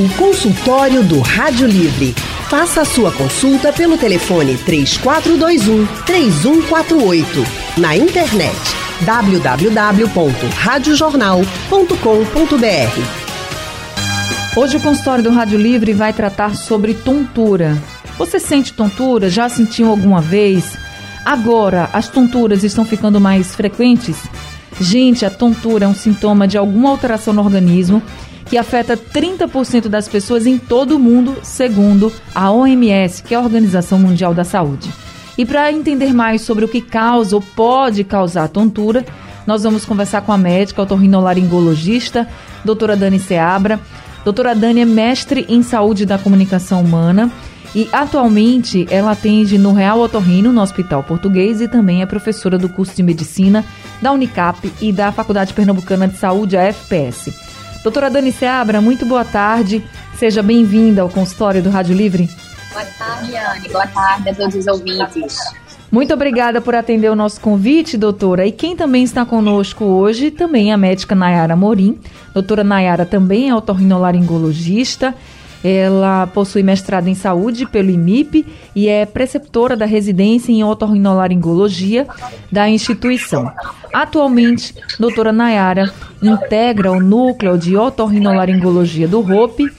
O consultório do Rádio Livre. Faça a sua consulta pelo telefone 3421 3148. Na internet www.radiojornal.com.br. Hoje o consultório do Rádio Livre vai tratar sobre tontura. Você sente tontura? Já sentiu alguma vez? Agora, as tonturas estão ficando mais frequentes? Gente, a tontura é um sintoma de alguma alteração no organismo que afeta 30% das pessoas em todo o mundo, segundo a OMS, que é a Organização Mundial da Saúde. E para entender mais sobre o que causa ou pode causar tontura, nós vamos conversar com a médica otorrinolaringologista, doutora Dani Seabra. Doutora Dani é mestre em saúde da comunicação humana e atualmente ela atende no Real Otorrino, no Hospital Português, e também é professora do curso de medicina da Unicap e da Faculdade Pernambucana de Saúde, a FPS. Doutora Dani Seabra, muito boa tarde. Seja bem-vinda ao consultório do Rádio Livre. Boa tarde, Anne. Boa tarde a todos os ouvintes. Muito obrigada por atender o nosso convite, doutora. E quem também está conosco hoje também é a médica Nayara Morim. Doutora Nayara também é otorrinolaringologista ela possui mestrado em saúde pelo IMIP e é preceptora da residência em otorrinolaringologia da instituição. Atualmente, doutora Nayara integra o núcleo de otorrinolaringologia do ROPE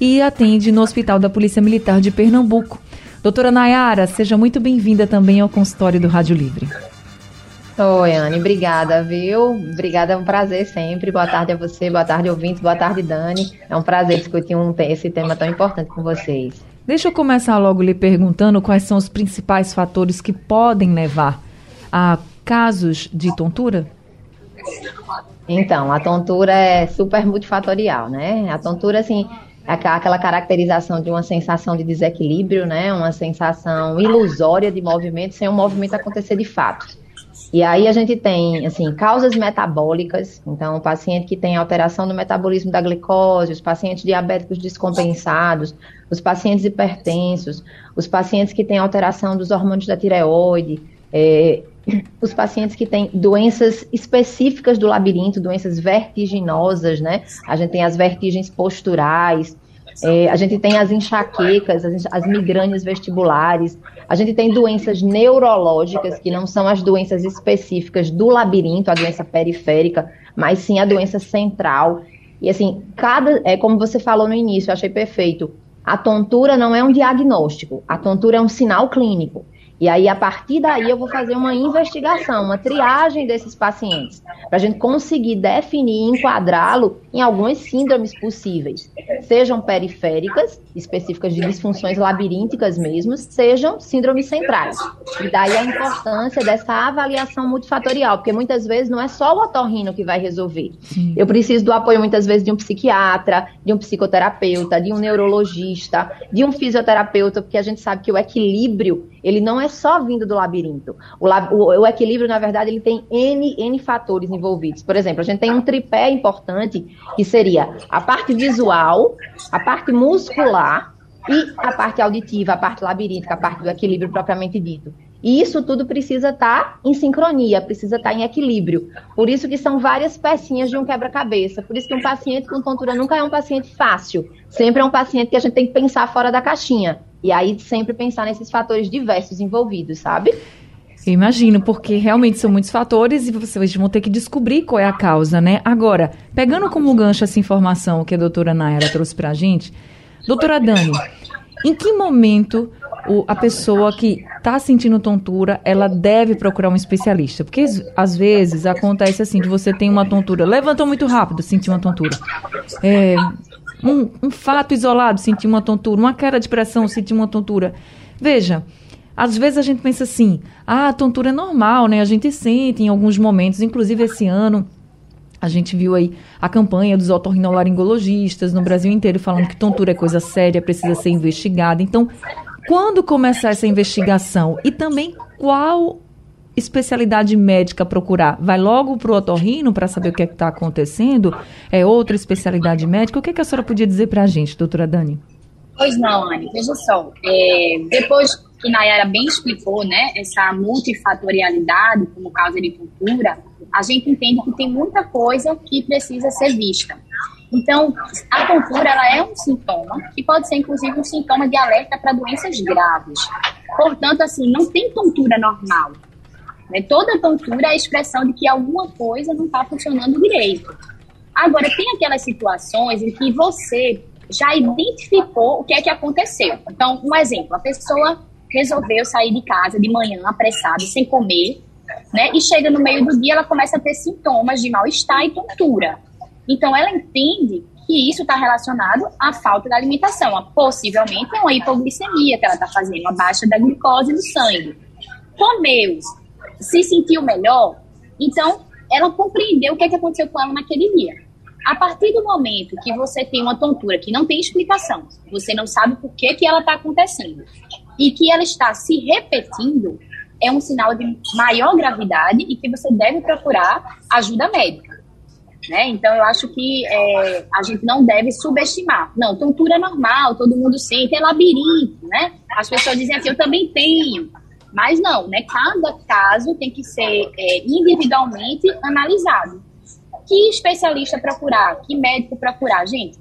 e atende no Hospital da Polícia Militar de Pernambuco. Doutora Nayara, seja muito bem-vinda também ao consultório do Rádio Livre. Oi, Anne, obrigada, viu? Obrigada, é um prazer sempre. Boa tarde a você, boa tarde, ouvintes, boa tarde, Dani. É um prazer discutir um, esse tema tão importante com vocês. Deixa eu começar logo lhe perguntando quais são os principais fatores que podem levar a casos de tontura? Então, a tontura é super multifatorial, né? A tontura, assim, é aquela caracterização de uma sensação de desequilíbrio, né? Uma sensação ilusória de movimento sem o movimento acontecer de fato. E aí a gente tem, assim, causas metabólicas, então o paciente que tem alteração no metabolismo da glicose, os pacientes diabéticos descompensados, os pacientes hipertensos, os pacientes que têm alteração dos hormônios da tireoide, é, os pacientes que têm doenças específicas do labirinto, doenças vertiginosas, né? A gente tem as vertigens posturais, é, a gente tem as enxaquecas, as, as migrâneas vestibulares, a gente tem doenças neurológicas, que não são as doenças específicas do labirinto, a doença periférica, mas sim a doença central. E assim, cada, é como você falou no início, eu achei perfeito. A tontura não é um diagnóstico, a tontura é um sinal clínico. E aí, a partir daí, eu vou fazer uma investigação, uma triagem desses pacientes, para a gente conseguir definir e enquadrá-lo em algumas síndromes possíveis, sejam periféricas, específicas de disfunções labirínticas mesmo, sejam síndromes centrais. E daí a importância dessa avaliação multifatorial, porque muitas vezes não é só o otorrino que vai resolver. Sim. Eu preciso do apoio muitas vezes de um psiquiatra, de um psicoterapeuta, de um neurologista, de um fisioterapeuta, porque a gente sabe que o equilíbrio ele não é só vindo do labirinto. O, o, o, equilíbrio, na verdade, ele tem N, N fatores envolvidos. Por exemplo, a gente tem um tripé importante, que seria a parte visual, a parte muscular e a parte auditiva, a parte labiríntica, a parte do equilíbrio propriamente dito. E isso tudo precisa estar tá em sincronia, precisa estar tá em equilíbrio. Por isso que são várias pecinhas de um quebra-cabeça. Por isso que um paciente com tontura nunca é um paciente fácil. Sempre é um paciente que a gente tem que pensar fora da caixinha. E aí sempre pensar nesses fatores diversos envolvidos, sabe? Eu imagino, porque realmente são muitos fatores e vocês vão ter que descobrir qual é a causa, né? Agora, pegando como gancho essa informação que a doutora Nayara trouxe pra gente, doutora Dani, em que momento o, a pessoa que está sentindo tontura, ela deve procurar um especialista? Porque às vezes acontece assim, de você tem uma tontura, levantou muito rápido, sentiu uma tontura. É, um, um fato isolado, sentir uma tontura, uma queda de pressão, sentir uma tontura. Veja, às vezes a gente pensa assim, ah, a tontura é normal, né? A gente sente em alguns momentos, inclusive esse ano, a gente viu aí a campanha dos otorrinolaringologistas no Brasil inteiro falando que tontura é coisa séria, precisa ser investigada. Então, quando começar essa investigação? E também qual especialidade médica procurar? Vai logo para o otorrino para saber o que é está acontecendo? É outra especialidade médica? O que, é que a senhora podia dizer para a gente, doutora Dani? Pois não, Anne. Veja só. É, depois, que Nayara bem explicou, né, essa multifatorialidade como causa de tontura, a gente entende que tem muita coisa que precisa ser vista. Então, a tontura ela é um sintoma que pode ser inclusive um sintoma de alerta para doenças graves. Portanto, assim, não tem tontura normal. Né? Toda tontura é a expressão de que alguma coisa não está funcionando direito. Agora, tem aquelas situações em que você já identificou o que é que aconteceu. Então, um exemplo, a pessoa resolveu sair de casa de manhã apressada, sem comer, né? E chega no meio do dia, ela começa a ter sintomas de mal-estar e tontura. Então, ela entende que isso está relacionado à falta da alimentação, a, possivelmente é uma hipoglicemia que ela está fazendo, uma baixa da glicose no sangue. Comeu, se sentiu melhor, então ela compreendeu o que, é que aconteceu com ela naquele dia. A partir do momento que você tem uma tontura que não tem explicação, você não sabe por que, que ela está acontecendo e que ela está se repetindo, é um sinal de maior gravidade e que você deve procurar ajuda médica. Né? Então, eu acho que é, a gente não deve subestimar. Não, tontura é normal, todo mundo sente, é labirinto, né? As pessoas dizem assim, eu também tenho. Mas não, né? Cada caso tem que ser é, individualmente analisado. Que especialista procurar? Que médico procurar? Gente,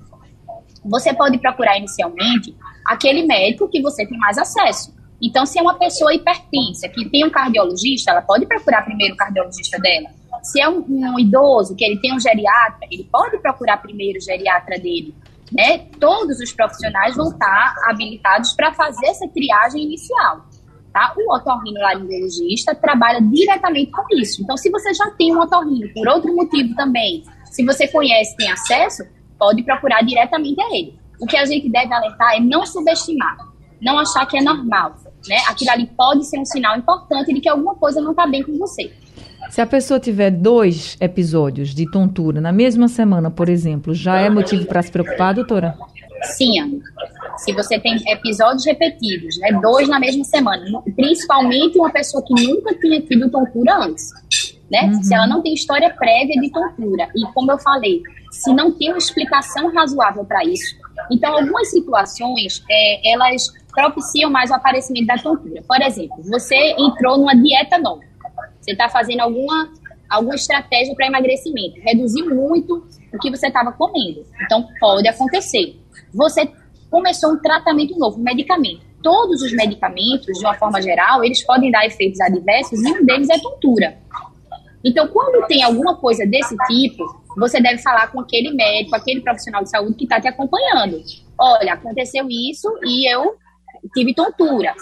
você pode procurar inicialmente aquele médico que você tem mais acesso. Então, se é uma pessoa hipertensa que tem um cardiologista, ela pode procurar primeiro o cardiologista dela. Se é um, um idoso que ele tem um geriatra, ele pode procurar primeiro o geriatra dele. Né? Todos os profissionais vão estar habilitados para fazer essa triagem inicial. Tá? O otorrinolaringologista trabalha diretamente com isso. Então, se você já tem um otorrino por outro motivo também, se você conhece, tem acesso, pode procurar diretamente a ele. O que a gente deve alertar é não subestimar, não achar que é normal. Né? Aquilo ali pode ser um sinal importante de que alguma coisa não está bem com você. Se a pessoa tiver dois episódios de tontura na mesma semana, por exemplo, já é motivo para se preocupar, doutora? Sim, Ana. Se você tem episódios repetidos, né, dois na mesma semana, principalmente uma pessoa que nunca tinha tido tontura antes, né? Uhum. Se ela não tem história prévia de tontura e, como eu falei, se não tem uma explicação razoável para isso, então algumas situações é, elas propiciam mais o aparecimento da tontura. Por exemplo, você entrou numa dieta nova, você está fazendo alguma alguma estratégia para emagrecimento, reduziu muito o que você estava comendo. Então pode acontecer você começou um tratamento novo, um medicamento. Todos os medicamentos, de uma forma geral, eles podem dar efeitos adversos e um deles é tontura. Então, quando tem alguma coisa desse tipo, você deve falar com aquele médico, aquele profissional de saúde que está te acompanhando. Olha, aconteceu isso e eu tive tontura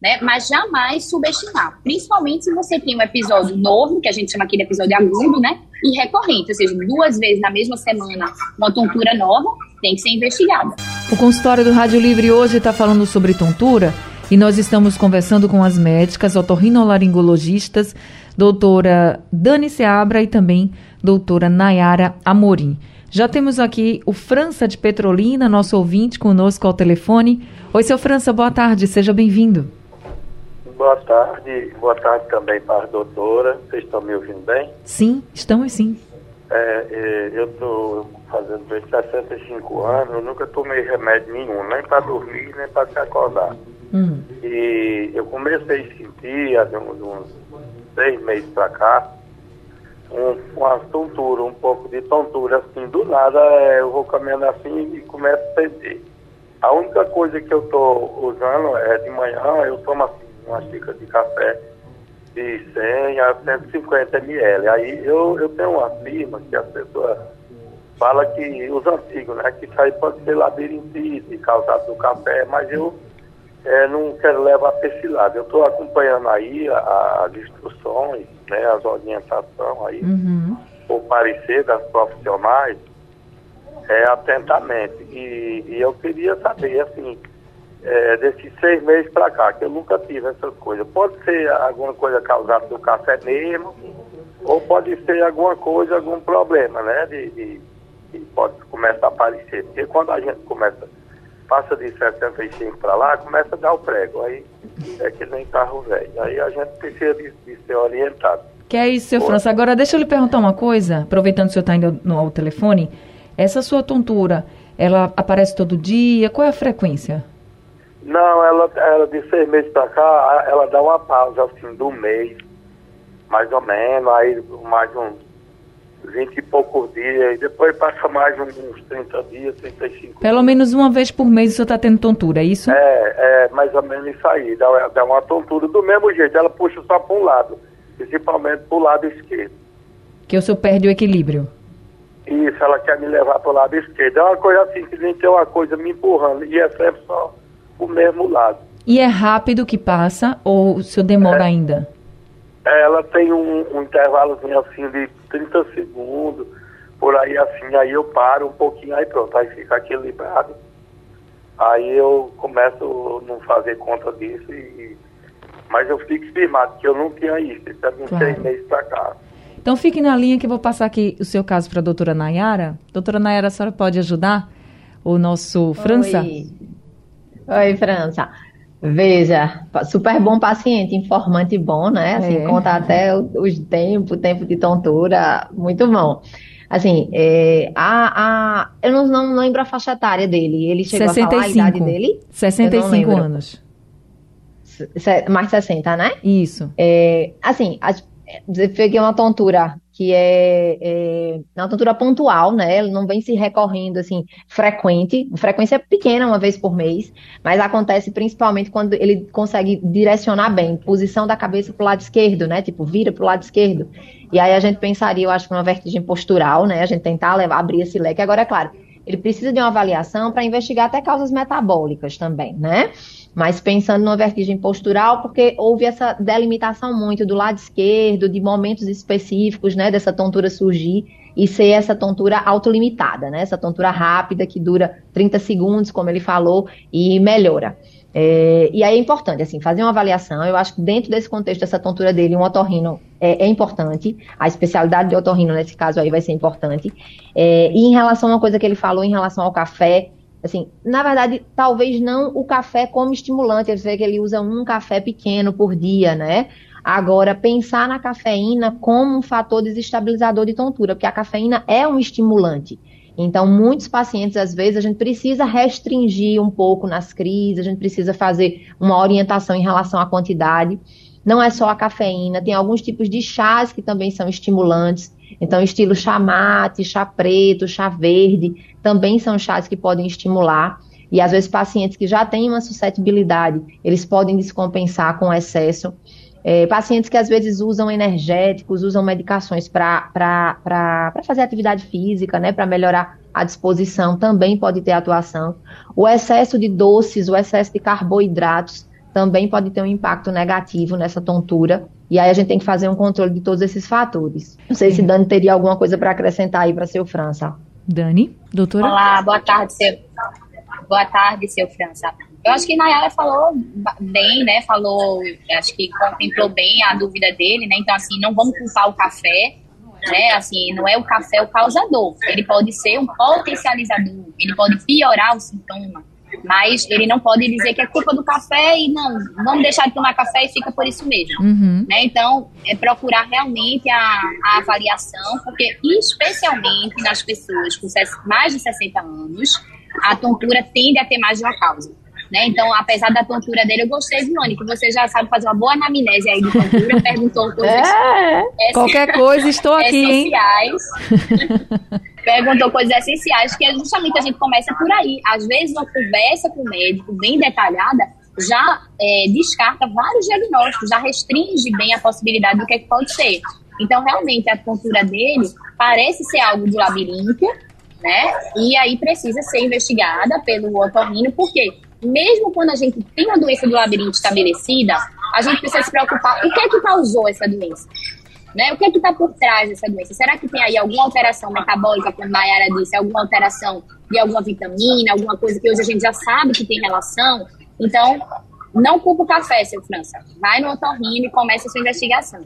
né? Mas jamais subestimar, principalmente se você tem um episódio novo, que a gente chama aqui de episódio agudo, né? E recorrente, ou seja, duas vezes na mesma semana, uma tontura nova, tem que ser investigada. O consultório do Rádio Livre hoje está falando sobre tontura e nós estamos conversando com as médicas otorrinolaringologistas, doutora Dani Seabra e também doutora Nayara Amorim. Já temos aqui o França de Petrolina, nosso ouvinte, conosco ao telefone. Oi, seu França, boa tarde, seja bem-vindo. Boa tarde, boa tarde também para a doutora. Vocês estão me ouvindo bem? Sim, estamos sim. É, é, eu estou fazendo 65 anos, eu nunca tomei remédio nenhum, nem para dormir, nem para se acordar. Hum. E eu comecei a sentir, há uns, uns seis meses para cá, um, uma tontura, um pouco de tontura, assim, do nada é, eu vou caminhando assim e começo a sentir. A única coisa que eu estou usando é de manhã, eu tomo assim uma xícara de café de 100 a 150 ml. Aí eu, eu tenho uma firma que as pessoas falam que os antigos, né? Que isso aí pode ser labirintite causado do café, mas eu é, não quero levar para esse lado. Eu estou acompanhando aí as instruções, né, as orientações aí, uhum. o parecer das profissionais é, atentamente. E, e eu queria saber, assim, é, desses seis meses para cá, que eu nunca tive essas coisas. Pode ser alguma coisa causada do café mesmo, ou pode ser alguma coisa, algum problema, né? De, de, que pode começar a aparecer. Porque quando a gente começa, passa de 65 para lá, começa a dar o prego. Aí é que nem carro velho. Aí a gente precisa de, de ser orientado. Que é isso, seu França. Agora, deixa eu lhe perguntar uma coisa, aproveitando que o senhor está indo no, ao telefone. Essa sua tontura, ela aparece todo dia? Qual é a frequência? Não, ela, ela de seis meses pra cá, ela dá uma pausa assim do mês, mais ou menos, aí mais uns 20 e poucos dias, e depois passa mais uns 30 dias, 35 Pelo dias. menos uma vez por mês você está tendo tontura, é isso? É, é mais ou menos isso aí, dá, dá uma tontura do mesmo jeito, ela puxa só para um lado, principalmente pro lado esquerdo. Que o senhor perde o equilíbrio. Isso, ela quer me levar pro lado esquerdo. É uma coisa assim, que nem tem uma coisa me empurrando, e é sempre só o mesmo lado. E é rápido que passa ou o senhor demora É. ainda? Ela tem um, um intervalozinho assim de 30 segundos, por aí assim, aí eu paro um pouquinho, aí pronto, aí fica equilibrado. Aí eu começo a não fazer conta disso e. Mas eu fico firmado que eu não tinha isso, isso é uns Claro. seis meses pra cá. Então fique na linha que eu vou passar aqui o seu caso para a doutora Nayara. Doutora Nayara, a senhora pode ajudar o nosso França? Oi. Oi, França. Veja, super bom paciente, informante bom, né? Assim, É. conta até os tempos, tempo de tontura, muito bom. Assim, é, a, a, eu não, não lembro a faixa etária dele. Ele chegou a falar a idade 65. dele? 65 lembro. anos. Mais 60, né? Isso. É, assim, as- eu peguei uma tontura que é, é uma tontura pontual, né? Ela não vem se recorrendo assim frequente, frequência pequena, uma vez por mês, mas acontece principalmente quando ele consegue direcionar bem, posição da cabeça para o lado esquerdo, né? Tipo, vira para o lado esquerdo. E aí a gente pensaria, eu acho, que uma vertigem postural, né? A gente tentar levar, abrir esse leque. Agora, é claro, ele precisa de uma avaliação para investigar até causas metabólicas também, né? Mas pensando numa vertigem postural, porque houve essa delimitação muito do lado esquerdo, de momentos específicos, né, dessa tontura surgir e ser essa tontura autolimitada, né, essa tontura rápida que dura 30 segundos, como ele falou, e melhora. É, e aí é importante, assim, fazer uma avaliação. Eu acho que dentro desse contexto dessa tontura dele, um otorrino é, é importante. A especialidade de otorrino nesse caso aí vai ser importante. É, e em relação a uma coisa que ele falou em relação ao café, assim, na verdade, talvez não o café como estimulante. Você vê que ele usa um café pequeno por dia, né? Agora, pensar na cafeína como um fator desestabilizador de tontura, porque a cafeína é um estimulante. Então, muitos pacientes, às vezes, a gente precisa restringir um pouco nas crises, a gente precisa fazer uma orientação em relação à quantidade. Não é só a cafeína, tem alguns tipos de chás que também são estimulantes. Então, estilo chá mate, chá preto, chá verde, também são chás que podem estimular. E às vezes pacientes que já têm uma suscetibilidade, eles podem descompensar com excesso. É, pacientes que às vezes usam energéticos, usam medicações para fazer atividade física, né, para melhorar a disposição, também pode ter atuação. O excesso de doces, o excesso de carboidratos também pode ter um impacto negativo nessa tontura. E aí a gente tem que fazer um controle de todos esses fatores. Não sei se Dani teria alguma coisa para acrescentar aí para seu França. Dani, doutora? Olá, boa tarde, seu. Boa tarde, seu França. Eu acho que Nayara falou bem, né? Falou, acho que contemplou bem a dúvida dele, né? Então, assim, não vamos culpar o café, né? Assim, não é o café o causador. Ele pode ser um potencializador, ele pode piorar o sintoma, mas ele não pode dizer que é culpa do café e não, vamos deixar de tomar café e fica por isso mesmo. Uhum. Né? Então, é procurar realmente a, a avaliação, porque especialmente nas pessoas com mais de 60 anos, a tontura tende a ter mais de uma causa. Né? Então, apesar da tontura dele, eu gostei, Vilane, que você já sabe fazer uma boa anamnese aí de tontura, perguntou coisas É, Qualquer coisa, estou aqui, essenciais. Perguntou coisas essenciais, que é justamente a gente começa por aí. Às vezes, uma conversa com o médico bem detalhada já é, descarta vários diagnósticos, já restringe bem a possibilidade do que, é que pode ser. Então, realmente, a tontura dele parece ser algo de labirinto, né? E aí precisa ser investigada pelo otorrino, porque mesmo quando a gente tem uma doença do labirinto estabelecida, a gente precisa se preocupar o que é que causou essa doença. Né? O que é que está por trás dessa doença? Será que tem aí alguma alteração metabólica, como a Mayara disse, alguma alteração de alguma vitamina, alguma coisa que hoje a gente já sabe que tem relação? Então, não culpa o café, seu França. Vai no otorrino e comece a sua investigação.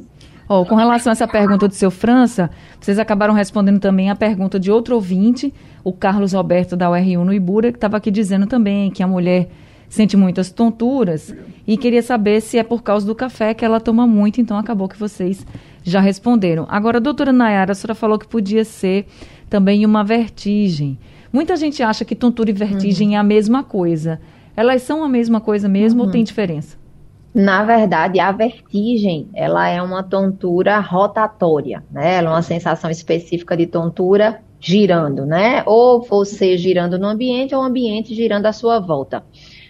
Oh, com relação a essa pergunta do seu França, vocês acabaram respondendo também a pergunta de outro ouvinte, o Carlos Roberto da UR1 no Ibura, que estava aqui dizendo também que a mulher sente muitas tonturas e queria saber se é por causa do café que ela toma muito, então acabou que vocês já responderam. Agora, doutora Nayara, a senhora falou que podia ser também uma vertigem. Muita gente acha que tontura e vertigem é a mesma coisa. elas são a mesma coisa mesmo uhum. ou tem diferença? Na verdade, a vertigem, ela é uma tontura rotatória, né? Ela é uma sensação específica de tontura girando, né? Ou você girando no ambiente ou o ambiente girando à sua volta.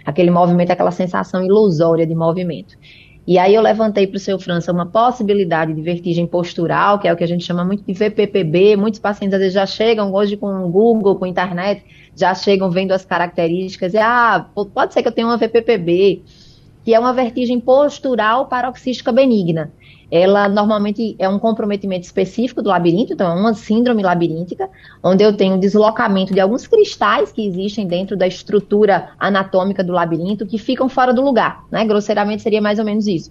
Aquele movimento, aquela sensação ilusória de movimento. E aí eu levantei para o seu França uma possibilidade de vertigem postural, que é o que a gente chama muito de VPPB. Muitos pacientes às vezes já chegam hoje com o Google, com a internet, já chegam vendo as características e ah, pode ser que eu tenha uma VPPB que é uma vertigem postural paroxística benigna. Ela normalmente é um comprometimento específico do labirinto, então é uma síndrome labiríntica, onde eu tenho deslocamento de alguns cristais que existem dentro da estrutura anatômica do labirinto que ficam fora do lugar, né? Grosseiramente seria mais ou menos isso.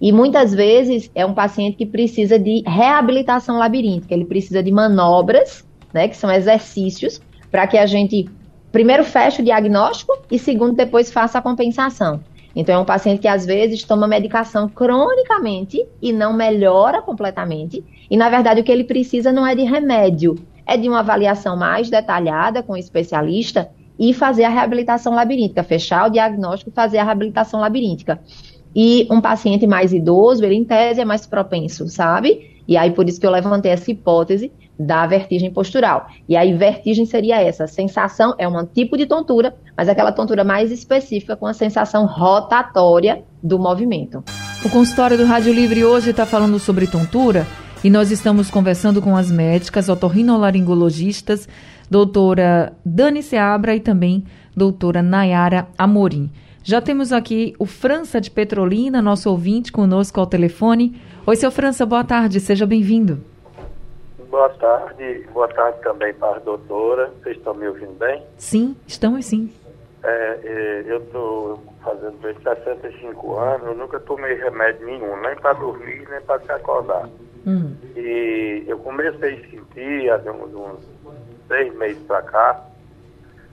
E muitas vezes é um paciente que precisa de reabilitação labiríntica, ele precisa de manobras, né, que são exercícios, para que a gente primeiro feche o diagnóstico e segundo depois faça a compensação. Então, é um paciente que às vezes toma medicação cronicamente e não melhora completamente. E, na verdade, o que ele precisa não é de remédio, é de uma avaliação mais detalhada com o especialista e fazer a reabilitação labiríntica, fechar o diagnóstico e fazer a reabilitação labiríntica. E um paciente mais idoso, ele em tese é mais propenso, sabe? E aí, por isso que eu levantei essa hipótese da vertigem postural. E aí, vertigem seria essa. Sensação é um tipo de tontura, mas aquela tontura mais específica com a sensação rotatória do movimento. O consultório do Rádio Livre hoje está falando sobre tontura e nós estamos conversando com as médicas otorrinolaringologistas, doutora Dani Seabra e também doutora Nayara Amorim. Já temos aqui o França de Petrolina, nosso ouvinte, conosco ao telefone. Oi, seu França, boa tarde, seja bem-vindo. Boa tarde, boa tarde também para a doutora. Vocês estão me ouvindo bem? Sim, estamos sim. É, é, eu estou fazendo 65 anos, eu nunca tomei remédio nenhum, nem para dormir, nem para se acordar. Hum. E eu comecei a sentir, há uns, uns seis meses para cá,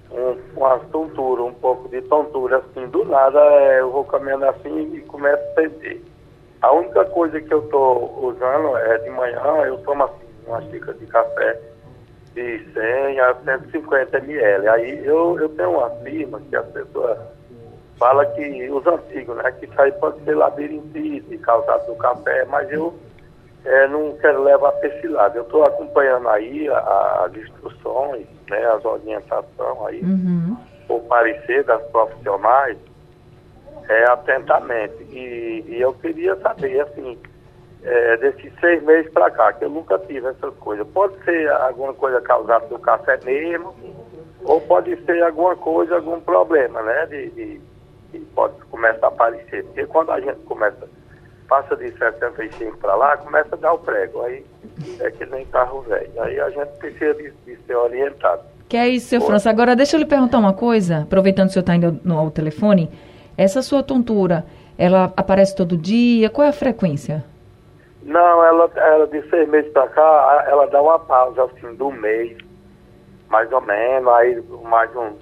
um, uma tontura, um pouco de tontura, assim, do nada é, eu vou caminhando assim e começo a sentir. A única coisa que eu estou usando é de manhã, eu tomo assim uma xícara de café de 100 a 150 ml. Aí eu, eu tenho uma firma que as pessoas falam que os antigos, né, que isso aí pode ser labirintite causado do café, mas eu é, não quero levar para esse lado. Eu estou acompanhando aí as instruções, né, as orientações aí, uhum. por parecer das profissionais, é, atentamente. E, e eu queria saber, assim, é, desses seis meses para cá, que eu nunca tive essas coisas. Pode ser alguma coisa causada do café mesmo, ou pode ser alguma coisa, algum problema, né? De, de, de pode começar a aparecer. Porque quando a gente começa, passa de 65 para lá, começa a dar o prego. Aí é que nem carro velho. Aí a gente precisa de, de ser orientado. Que é isso, seu França. Agora, deixa eu lhe perguntar uma coisa, aproveitando que o senhor está indo no, ao telefone. Essa sua tontura, ela aparece todo dia? Qual é a frequência? Não, ela, ela de seis meses para cá, ela dá uma pausa assim do mês, mais ou menos, aí mais uns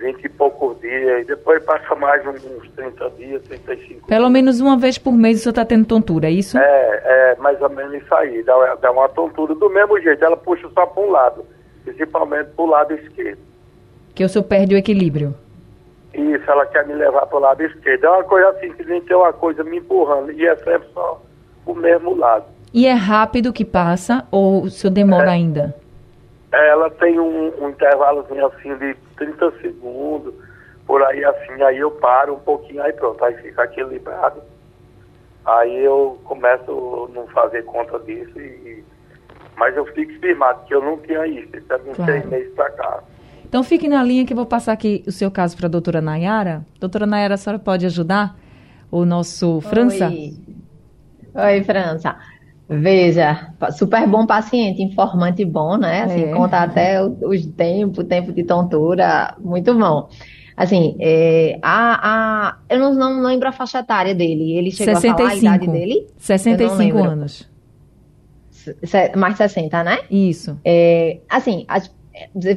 20 e poucos dias, e depois passa mais uns 30 dias, 35 Pelo dias. menos uma vez por mês você está tendo tontura, é isso? É, é mais ou menos isso aí, dá, dá uma tontura do mesmo jeito, ela puxa só para um lado, principalmente para o lado esquerdo. Que o senhor perde o equilíbrio. Isso, ela quer me levar para o lado esquerdo. É uma coisa assim, que nem tem uma coisa me empurrando, e é sempre só o mesmo lado. E é rápido que passa ou o senhor demora é, ainda? Ela tem um, um intervalozinho assim de 30 segundos, por aí assim, aí eu paro um pouquinho, aí pronto, aí fica equilibrado. Aí eu começo a não fazer conta disso e, mas eu fico firmado que eu não tinha isso, isso é uns claro. seis meses para cá. Então fique na linha que eu vou passar aqui o seu caso para a doutora Nayara. Doutora Nayara, a senhora pode ajudar o nosso França? Oi. Oi, França. Veja, super bom paciente, informante bom, né? Assim, é. conta até os tempos, tempo de tontura, muito bom. Assim, é, a, a, eu não, não, lembro a faixa etária dele. Ele chegou 65. a falar a idade dele? 65 anos. Mais 60, né? Isso. É, assim,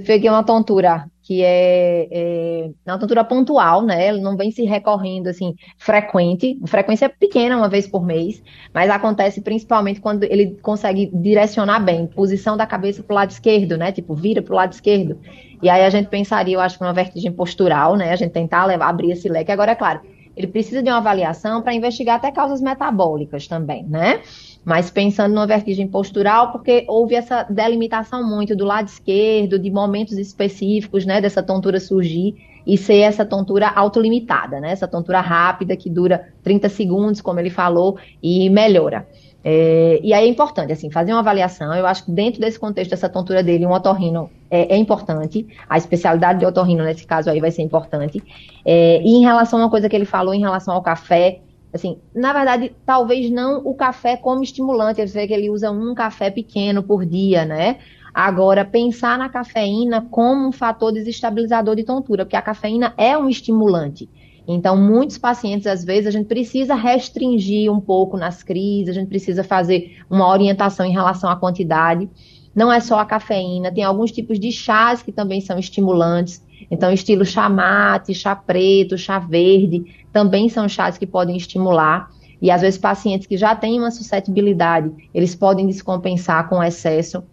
peguei uma tontura que é, é, uma tontura pontual, né? Ela não vem se recorrendo assim frequente, frequência pequena, uma vez por mês, mas acontece principalmente quando ele consegue direcionar bem, posição da cabeça para o lado esquerdo, né? Tipo, vira para o lado esquerdo. E aí a gente pensaria, eu acho, uma vertigem postural, né? A gente tentar levar, abrir esse leque. Agora, é claro, ele precisa de uma avaliação para investigar até causas metabólicas também, né? Mas pensando numa vertigem postural, porque houve essa delimitação muito do lado esquerdo, de momentos específicos, né, dessa tontura surgir e ser essa tontura autolimitada, né? Essa tontura rápida que dura 30 segundos, como ele falou, e melhora. É, e aí é importante, assim, fazer uma avaliação. Eu acho que dentro desse contexto dessa tontura dele, um otorrino é, é importante. A especialidade de otorrino, nesse caso aí, vai ser importante. É, e em relação a uma coisa que ele falou em relação ao café, assim, na verdade, talvez não o café como estimulante. Você vê que ele usa um café pequeno por dia, né? Agora, pensar na cafeína como um fator desestabilizador de tontura, porque a cafeína é um estimulante. Então, muitos pacientes, às vezes, a gente precisa restringir um pouco nas crises, a gente precisa fazer uma orientação em relação à quantidade. Não é só a cafeína, tem alguns tipos de chás que também são estimulantes. Então, estilo chá mate, chá preto, chá verde, também são chás que podem estimular. E às vezes pacientes que já têm uma suscetibilidade, eles podem descompensar com excesso.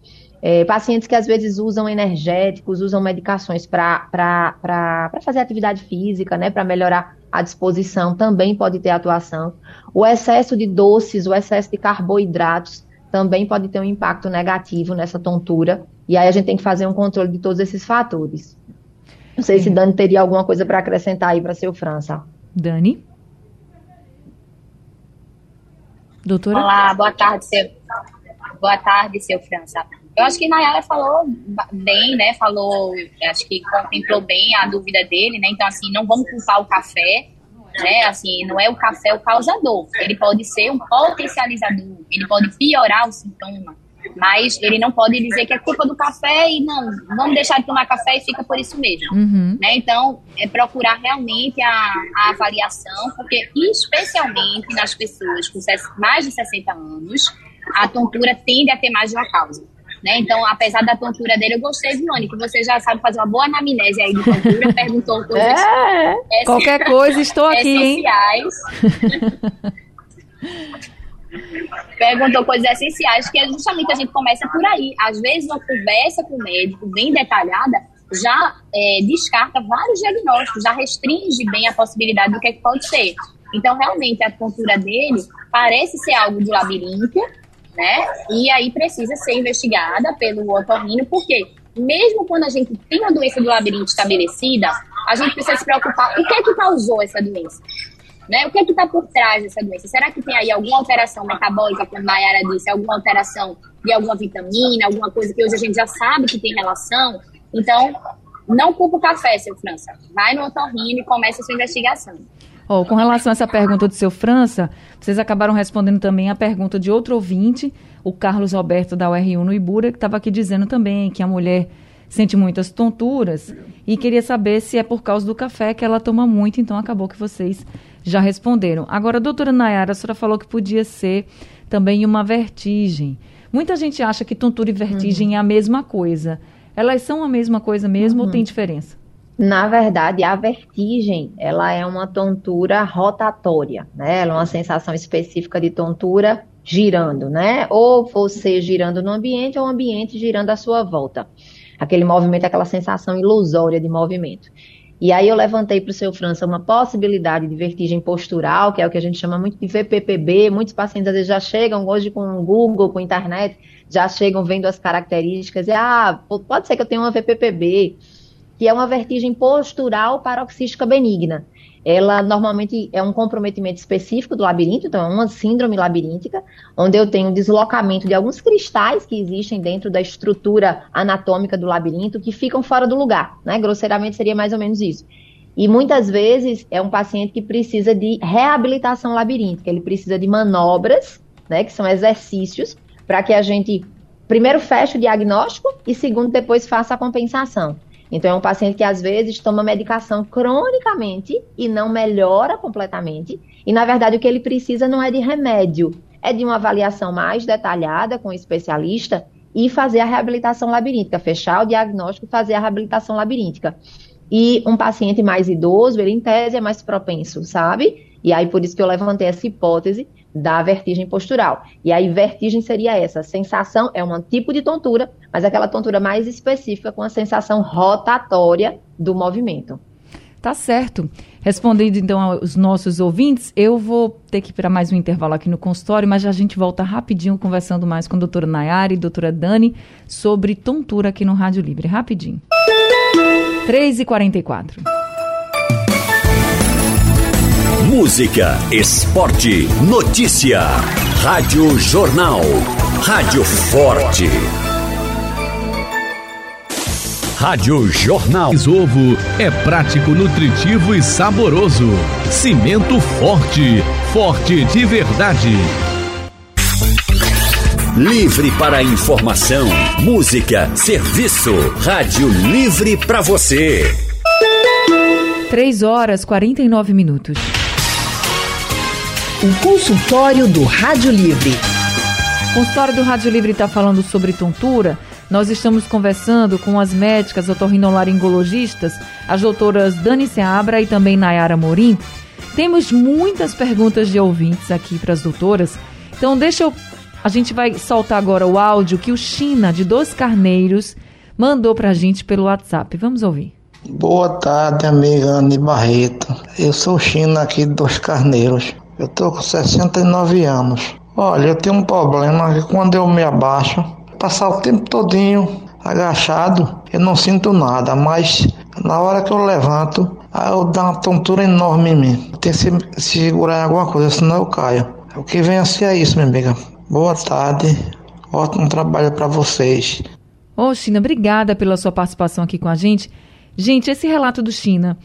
É, pacientes que às vezes usam energéticos, usam medicações para fazer atividade física, né, para melhorar a disposição, também pode ter atuação. O excesso de doces, o excesso de carboidratos também pode ter um impacto negativo nessa tontura. E aí a gente tem que fazer um controle de todos esses fatores. Não sei se Dani teria alguma coisa para acrescentar aí para seu França. Dani? Doutora? Olá, boa tarde, seu. Boa tarde, seu França. Eu acho que Nayara falou bem, né? Falou, acho que contemplou bem a dúvida dele, né? Então, assim, não vamos culpar o café, né? Assim, não é o café o causador. Ele pode ser um potencializador, ele pode piorar o sintoma, mas ele não pode dizer que é culpa do café e não, vamos deixar de tomar café e fica por isso mesmo. Uhum. Né? Então, é procurar realmente a, a avaliação, porque especialmente nas pessoas com mais de 60 anos, a tontura tende a ter mais de uma causa. Né? Então, apesar da tontura dele, eu gostei, Simone, que você já sabe fazer uma boa anamnese aí de tontura, perguntou coisas. É, qualquer coisa, estou aqui, essenciais. perguntou coisas essenciais, que é justamente a gente começa por aí. Às vezes, uma conversa com o médico bem detalhada já é, descarta vários diagnósticos, já restringe bem a possibilidade do que, é que pode ser. Então, realmente, a tontura dele parece ser algo de labirinto, né? E aí precisa ser investigada pelo otorrino, porque mesmo quando a gente tem uma doença do labirinto estabelecida, a gente precisa se preocupar o que é que causou essa doença. Né? O que é está por trás dessa doença? Será que tem aí alguma alteração metabólica, como a Mayara disse, alguma alteração de alguma vitamina, alguma coisa que hoje a gente já sabe que tem relação? Então, não culpa o café, seu França. Vai no otorrino e começa a sua investigação. Oh, com relação a essa pergunta do seu França, vocês acabaram respondendo também a pergunta de outro ouvinte, o Carlos Roberto da UR1 no Ibura, que estava aqui dizendo também que a mulher sente muitas tonturas e queria saber se é por causa do café que ela toma muito, então acabou que vocês já responderam. Agora, doutora Nayara, a senhora falou que podia ser também uma vertigem. Muita gente acha que tontura e vertigem uhum. é a mesma coisa. Elas são a mesma coisa mesmo uhum. ou tem diferença? Na verdade, a vertigem, ela é uma tontura rotatória, né? Ela é uma sensação específica de tontura girando, né? Ou você girando no ambiente ou o ambiente girando à sua volta. Aquele movimento, aquela sensação ilusória de movimento. E aí eu levantei para o seu França uma possibilidade de vertigem postural, que é o que a gente chama muito de VPPB. Muitos pacientes às vezes já chegam hoje com o Google, com a internet, já chegam vendo as características e ah, pode ser que eu tenha uma VPPB que é uma vertigem postural paroxística benigna. Ela normalmente é um comprometimento específico do labirinto, então é uma síndrome labiríntica, onde eu tenho deslocamento de alguns cristais que existem dentro da estrutura anatômica do labirinto que ficam fora do lugar, né? Grosseiramente seria mais ou menos isso. E muitas vezes é um paciente que precisa de reabilitação labiríntica, ele precisa de manobras, né, que são exercícios, para que a gente primeiro feche o diagnóstico e segundo depois faça a compensação. Então, é um paciente que às vezes toma medicação cronicamente e não melhora completamente. E, na verdade, o que ele precisa não é de remédio, é de uma avaliação mais detalhada com o especialista e fazer a reabilitação labiríntica, fechar o diagnóstico e fazer a reabilitação labiríntica. E um paciente mais idoso, ele em tese é mais propenso, sabe? E aí, por isso que eu levantei essa hipótese, da vertigem postural. E aí, vertigem seria essa. Sensação é um tipo de tontura, mas aquela tontura mais específica com a sensação rotatória do movimento. Tá certo. Respondendo então aos nossos ouvintes, eu vou ter que ir para mais um intervalo aqui no consultório, mas a gente volta rapidinho conversando mais com a doutora Nayara e a doutora Dani sobre tontura aqui no Rádio Livre. Rapidinho. 3h44. Música, esporte, notícia. Rádio Jornal. Rádio Forte. Rádio Jornal. Ovo é prático, nutritivo e saboroso. Cimento forte. Forte de verdade. Livre para informação, música, serviço. Rádio Livre para você. 3 horas 49 minutos. O consultório do Rádio Livre. O consultório do Rádio Livre está falando sobre tontura. Nós estamos conversando com as médicas otorrinolaringologistas, as doutoras Dani Seabra e também Nayara Morim. Temos muitas perguntas de ouvintes aqui para as doutoras. Então, deixa eu. A gente vai soltar agora o áudio que o China, de Dois Carneiros, mandou para a gente pelo WhatsApp. Vamos ouvir. Boa tarde, amiga Anne Barreto. Eu sou China aqui de Dois Carneiros. Eu tô com 69 anos. Olha, eu tenho um problema que quando eu me abaixo, passar o tempo todinho agachado, eu não sinto nada, mas na hora que eu levanto, eu dou uma tontura enorme em mim. Eu tenho que segurar em alguma coisa, senão eu caio. O que vem assim é isso, minha amiga. Boa tarde, ótimo trabalho para vocês. Ô, China, obrigada pela sua participação aqui com a gente. Gente, esse relato do China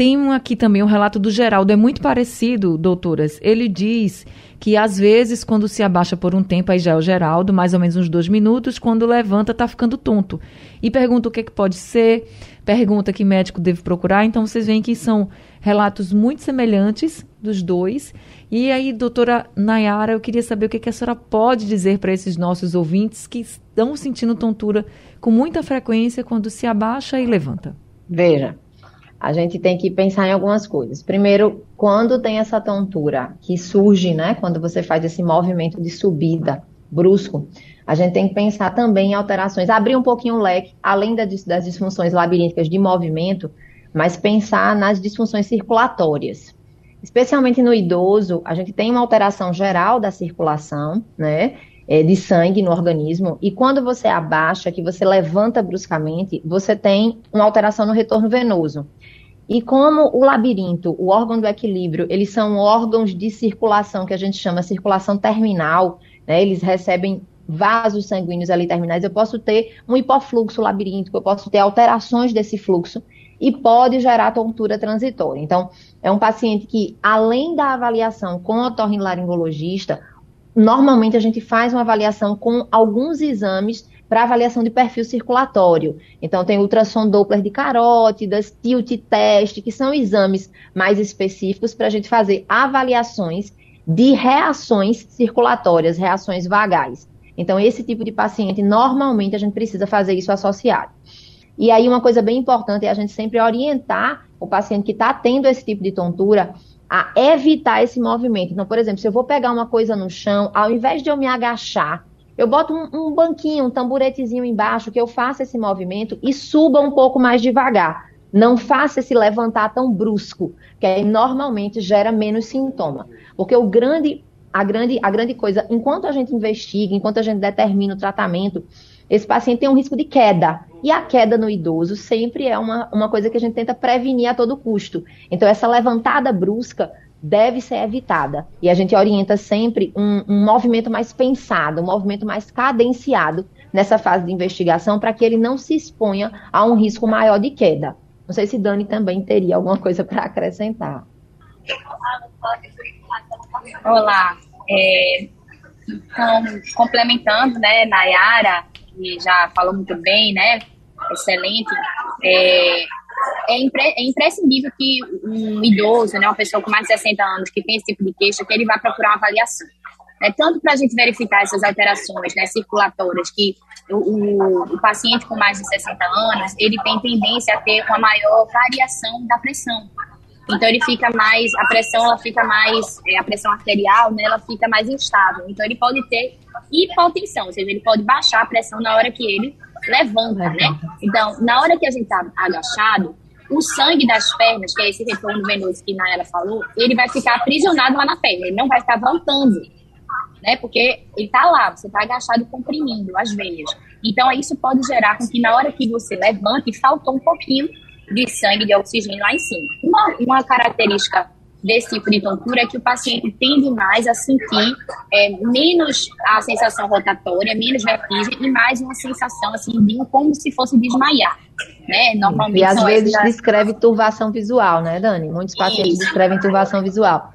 tem aqui também, um relato do Geraldo, é muito parecido, doutoras. Ele diz que às vezes, quando se abaixa por um tempo, aí já é o Geraldo, mais ou menos uns dois minutos, quando levanta, tá ficando tonto. E pergunta o que, que pode ser, pergunta que médico deve procurar. Então, vocês veem que são relatos muito semelhantes dos dois. E aí, doutora Nayara, eu queria saber o que, que a senhora pode dizer para esses nossos ouvintes que estão sentindo tontura com muita frequência quando se abaixa e levanta. Veja, a gente tem que pensar em algumas coisas. Primeiro, quando tem essa tontura que surge, né, quando você faz esse movimento de subida brusco, a gente tem que pensar também em alterações, abrir um pouquinho o leque, além das disfunções labirínticas de movimento, mas pensar nas disfunções circulatórias. Especialmente no idoso, a gente tem uma alteração geral da circulação, né? É, de sangue no organismo, e quando você abaixa, que você levanta bruscamente, você tem uma alteração no retorno venoso. E como o labirinto, o órgão do equilíbrio, eles são órgãos de circulação que a gente chama circulação terminal, né, eles recebem vasos sanguíneos ali terminais, eu posso ter um hipofluxo labiríntico, eu posso ter alterações desse fluxo e pode gerar tontura transitória. Então, é um paciente que, além da avaliação com o otorrinolaringologista, normalmente a gente faz uma avaliação com alguns exames para avaliação de perfil circulatório. Então, tem ultrassom Doppler de carótidas, tilt teste, que são exames mais específicos para a gente fazer avaliações de reações circulatórias, reações vagais. Então, esse tipo de paciente, normalmente, a gente precisa fazer isso associado. E aí, uma coisa bem importante é a gente sempre orientar o paciente que está tendo esse tipo de tontura a evitar esse movimento. Então, por exemplo, se eu vou pegar uma coisa no chão, ao invés de eu me agachar, eu boto um, um banquinho, um tamburetezinho embaixo, que eu faça esse movimento e suba um pouco mais devagar. Não faça esse levantar tão brusco, que aí normalmente gera menos sintoma. Porque o grande, a grande, a grande coisa, enquanto a gente investiga, enquanto a gente determina o tratamento, esse paciente tem um risco de queda. E a queda no idoso sempre é uma, uma coisa que a gente tenta prevenir a todo custo. Então, essa levantada brusca deve ser evitada. E a gente orienta sempre um, um movimento mais pensado, um movimento mais cadenciado nessa fase de investigação para que ele não se exponha a um risco maior de queda. Não sei se Dani também teria alguma coisa para acrescentar. Olá. É, então, complementando, né, Nayara, que já falou muito bem, né? Excelente. É, é, impre, é, imprescindível que um idoso, né, uma pessoa com mais de 60 anos que tem esse tipo de queixa, que ele vá procurar uma avaliação. É, tanto para a gente verificar essas alterações né, circulatórias, que o, o, o, paciente com mais de 60 anos, ele tem tendência a ter uma maior variação da pressão. Então ele fica mais, a pressão ela fica mais, é, a pressão arterial, né, ela fica mais instável. Então ele pode ter hipotensão, ou seja, ele pode baixar a pressão na hora que ele levanta, né? Então, na hora que a gente tá agachado, o sangue das pernas, que é esse retorno venoso que Nayara falou, ele vai ficar aprisionado lá na perna, ele não vai ficar voltando, né? Porque ele tá lá, você tá agachado comprimindo as veias. Então, isso pode gerar com que na hora que você levante, faltou um pouquinho de sangue, de oxigênio lá em cima. Uma, uma característica desse tipo de tontura é que o paciente tende mais a sentir é, menos a sensação rotatória, menos vertigem e mais uma sensação assim de como se fosse desmaiar, né? Normalmente e às vezes essas... descreve turvação visual, né, Dani? Muitos pacientes Isso. descrevem turvação visual.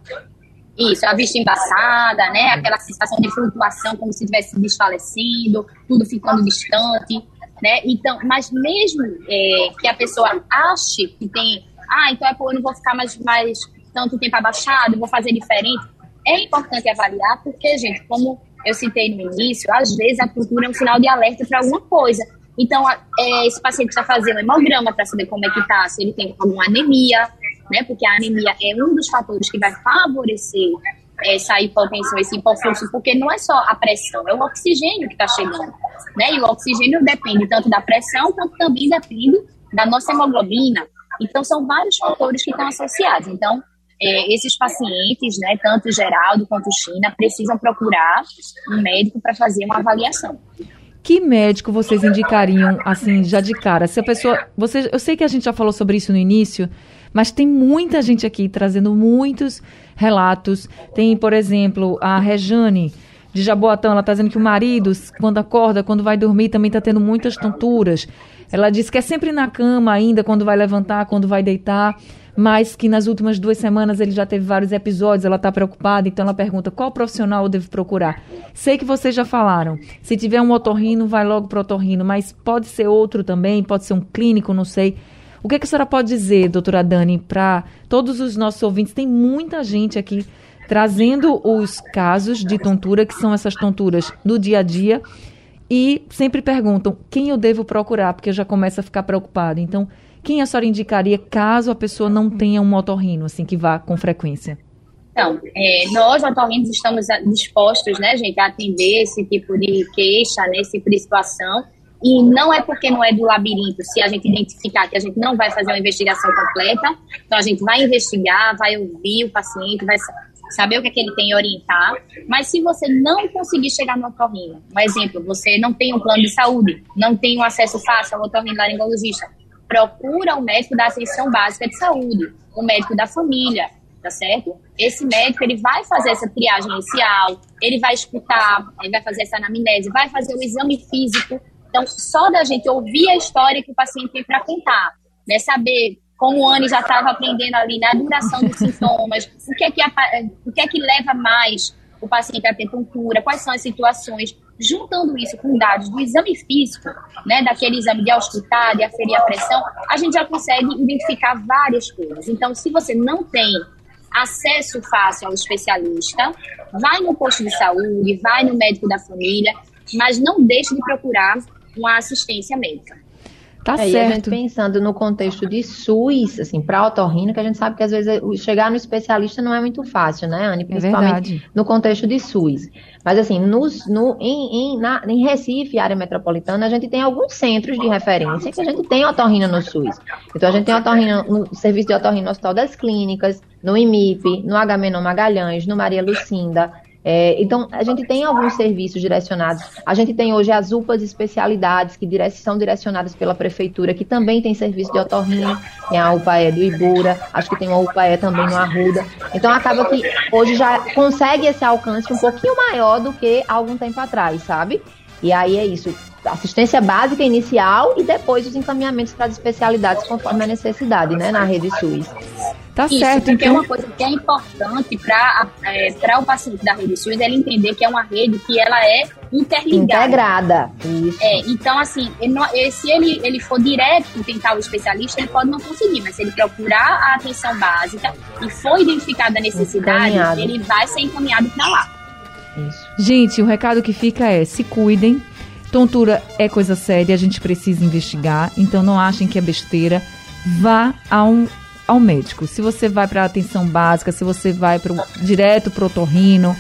Isso, a vista embaçada, né? Aquela sensação de flutuação como se estivesse desfalecendo, tudo ficando distante, né? Então, mas mesmo é, que a pessoa ache que tem, ah, então é por eu não vou ficar mais, mais tanto tempo abaixado, vou fazer diferente. É importante avaliar, porque, gente, como eu citei no início, às vezes a cultura é um sinal de alerta para alguma coisa. Então, é, esse paciente precisa fazer um hemograma para saber como é que está, se ele tem alguma anemia, né? Porque a anemia é um dos fatores que vai favorecer essa hipotensão, esse hipofluxo, porque não é só a pressão, é o oxigênio que está chegando, né? E o oxigênio depende tanto da pressão, quanto também depende da nossa hemoglobina. Então, são vários fatores que estão associados. Então, é, esses pacientes, né, tanto Geraldo quanto China, precisam procurar um médico para fazer uma avaliação. Que médico vocês indicariam, assim, já de cara? Se a pessoa. Você, eu sei que a gente já falou sobre isso no início, mas tem muita gente aqui trazendo muitos relatos. Tem, por exemplo, a Rejane de Jaboatão, ela está dizendo que o marido, quando acorda, quando vai dormir, também está tendo muitas tonturas. Ela diz que é sempre na cama ainda, quando vai levantar, quando vai deitar mas que nas últimas duas semanas ele já teve vários episódios, ela está preocupada, então ela pergunta qual profissional eu devo procurar. Sei que vocês já falaram, se tiver um otorrino, vai logo para o otorrino, mas pode ser outro também, pode ser um clínico, não sei. O que, que a senhora pode dizer, doutora Dani, para todos os nossos ouvintes? Tem muita gente aqui trazendo os casos de tontura, que são essas tonturas no dia a dia, e sempre perguntam quem eu devo procurar, porque eu já começo a ficar preocupada. Então, quem a senhora indicaria caso a pessoa não tenha um otorrino, assim, que vá com frequência? Então, é, nós, otorrinos, estamos dispostos, né, gente, a atender esse tipo de queixa, né, esse tipo de situação. E não é porque não é do labirinto, se a gente identificar que a gente não vai fazer uma investigação completa, então a gente vai investigar, vai ouvir o paciente, vai saber o que, é que ele tem e orientar. Mas se você não conseguir chegar no otorrino, um exemplo, você não tem um plano de saúde, não tem um acesso fácil ao otorrinolaringologista, procura o médico da atenção básica de saúde, o médico da família, tá certo? Esse médico, ele vai fazer essa triagem inicial, ele vai escutar, ele vai fazer essa anamnese, vai fazer o exame físico. Então, só da gente ouvir a história que o paciente tem para contar, né? Saber como o Anne já estava aprendendo ali na duração dos sintomas, o que é que, o que, é que leva mais o paciente a ter tontura, quais são as situações, juntando isso com dados do exame físico, né, daquele exame de auscultar, de aferir a pressão, a gente já consegue identificar várias coisas. Então, se você não tem acesso fácil ao especialista, vai no posto de saúde, vai no médico da família, mas não deixe de procurar uma assistência médica. Tá é, certo. E a gente pensando no contexto de SUS, assim, para otorrino, que a gente sabe que às vezes chegar no especialista não é muito fácil, né, Anne? É Principalmente é no contexto de SUS. Mas assim, nos, no, em, em, na, em Recife, área metropolitana, a gente tem alguns centros de referência que a gente tem otorrino no SUS. Então a gente tem otorrino no serviço de otorrino no Hospital das Clínicas, no IMIP, no HMNO Magalhães, no Maria Lucinda, é, então, a gente tem alguns serviços direcionados. A gente tem hoje as UPAs especialidades, que dire são direcionadas pela prefeitura, que também tem serviço de otorrino, tem a UPAE do Ibura, acho que tem uma UPAE também no Arruda. Então, acaba que hoje já consegue esse alcance um pouquinho maior do que há algum tempo atrás, sabe? E aí é isso assistência básica inicial e depois os encaminhamentos para as especialidades conforme a necessidade, né, na rede SUS. Tá Isso, certo. Porque então... uma coisa que é importante para é, o paciente da rede SUS é ele entender que é uma rede que ela é interligada. Integrada. Isso. É, então, assim, ele não, se ele, ele for direto tentar o especialista, ele pode não conseguir, mas se ele procurar a atenção básica e for identificada a necessidade, ele vai ser encaminhado para lá. Isso. Gente, o recado que fica é: se cuidem. Tontura é coisa séria, a gente precisa investigar. Então não achem que é besteira. Vá a um ao médico. Se você vai para atenção básica, se você vai pro, direto para o otorrino,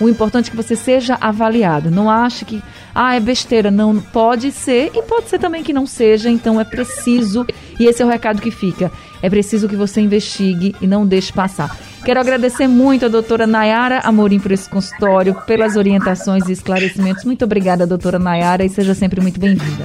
o importante é que você seja avaliado. Não ache que, ah, é besteira. Não, pode ser e pode ser também que não seja. Então é preciso, e esse é o recado que fica: é preciso que você investigue e não deixe passar. Quero agradecer muito a doutora Nayara Amorim por esse consultório, pelas orientações e esclarecimentos. Muito obrigada, doutora Nayara, e seja sempre muito bem-vinda.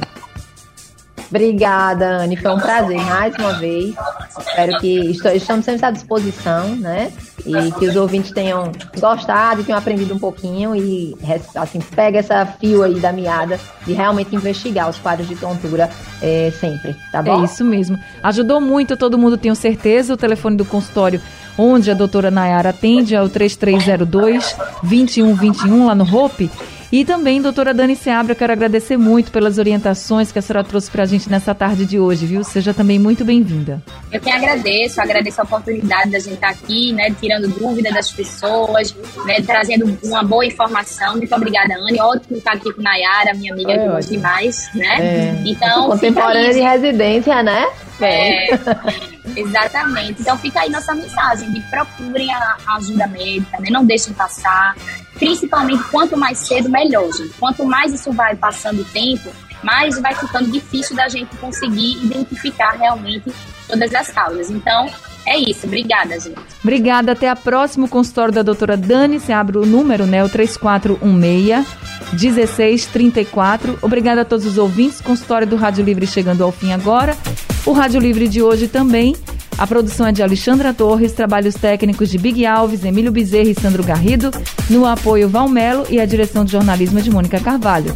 Obrigada, Anne. Foi um prazer mais uma vez. Espero que estamos sempre à disposição, né? E que os ouvintes tenham gostado tenham aprendido um pouquinho e assim pega essa fio aí da meada de realmente investigar os quadros de tontura é, sempre, tá bom? É isso mesmo. Ajudou muito, todo mundo tenho certeza. O telefone do consultório onde a doutora Nayara atende é o 3302 2121 lá no Hope. E também, doutora Dani Seabra, quero agradecer muito pelas orientações que a senhora trouxe para a gente nessa tarde de hoje, viu? Seja também muito bem-vinda. Eu que agradeço, agradeço a oportunidade da gente estar aqui, né, tirando dúvidas das pessoas, né, trazendo uma boa informação. Muito obrigada, Anne. Ótimo estar aqui com a Nayara, minha amiga, é, que demais, né? É. Então, Contemporânea de residência, né? É, exatamente. Então fica aí nossa mensagem de procurem a, ajuda médica, né? não deixem passar. Principalmente quanto mais cedo, melhor, gente. Quanto mais isso vai passando o tempo, mais vai ficando difícil da gente conseguir identificar realmente todas as causas. Então, é isso. Obrigada, gente. Obrigada. Até a próxima. consultório da doutora Dani. Você abre o número, né? O 3416 1634. Obrigada a todos os ouvintes. Consultório do Rádio Livre chegando ao fim agora. O Rádio Livre de hoje também. A produção é de Alexandra Torres, trabalhos técnicos de Big Alves, Emílio Bezerra e Sandro Garrido, no apoio Valmelo e a direção de jornalismo é de Mônica Carvalho.